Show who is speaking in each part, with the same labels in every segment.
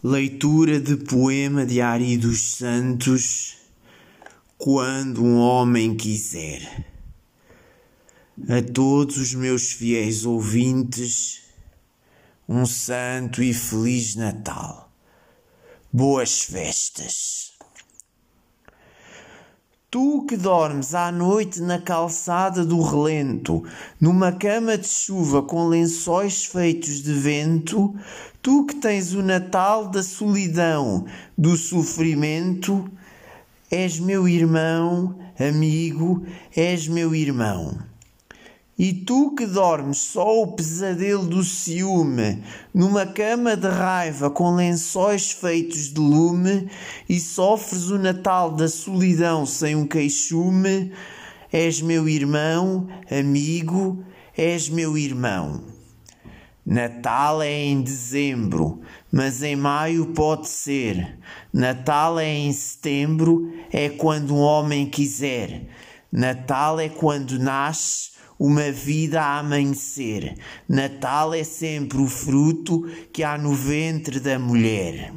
Speaker 1: Leitura de poema de Ari dos Santos, quando um homem quiser. A todos os meus fiéis ouvintes, um santo e feliz Natal. Boas festas. Tu que dormes à noite na calçada do relento, numa cama de chuva com lençóis feitos de vento, tu que tens o Natal da solidão, do sofrimento, és meu irmão, amigo, és meu irmão. E tu que dormes só o pesadelo do ciúme, numa cama de raiva com lençóis feitos de lume, e sofres o Natal da solidão sem um queixume, és meu irmão, amigo, és meu irmão. Natal é em dezembro, mas em maio pode ser. Natal é em setembro, é quando um homem quiser. Natal é quando nasce uma vida a amanhecer. Natal é sempre o fruto que há no ventre da mulher.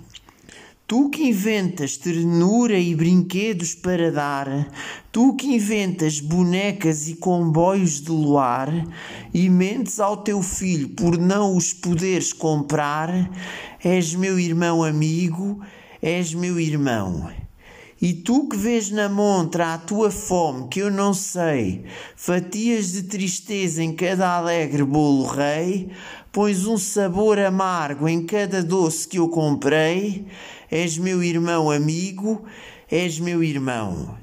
Speaker 1: Tu que inventas ternura e brinquedos para dar, tu que inventas bonecas e comboios de luar, e mentes ao teu filho por não os poderes comprar, és meu irmão amigo, és meu irmão. E tu que vês na montra a tua fome, que eu não sei, fatias de tristeza em cada alegre bolo rei, pões um sabor amargo em cada doce que eu comprei, és meu irmão amigo, és meu irmão.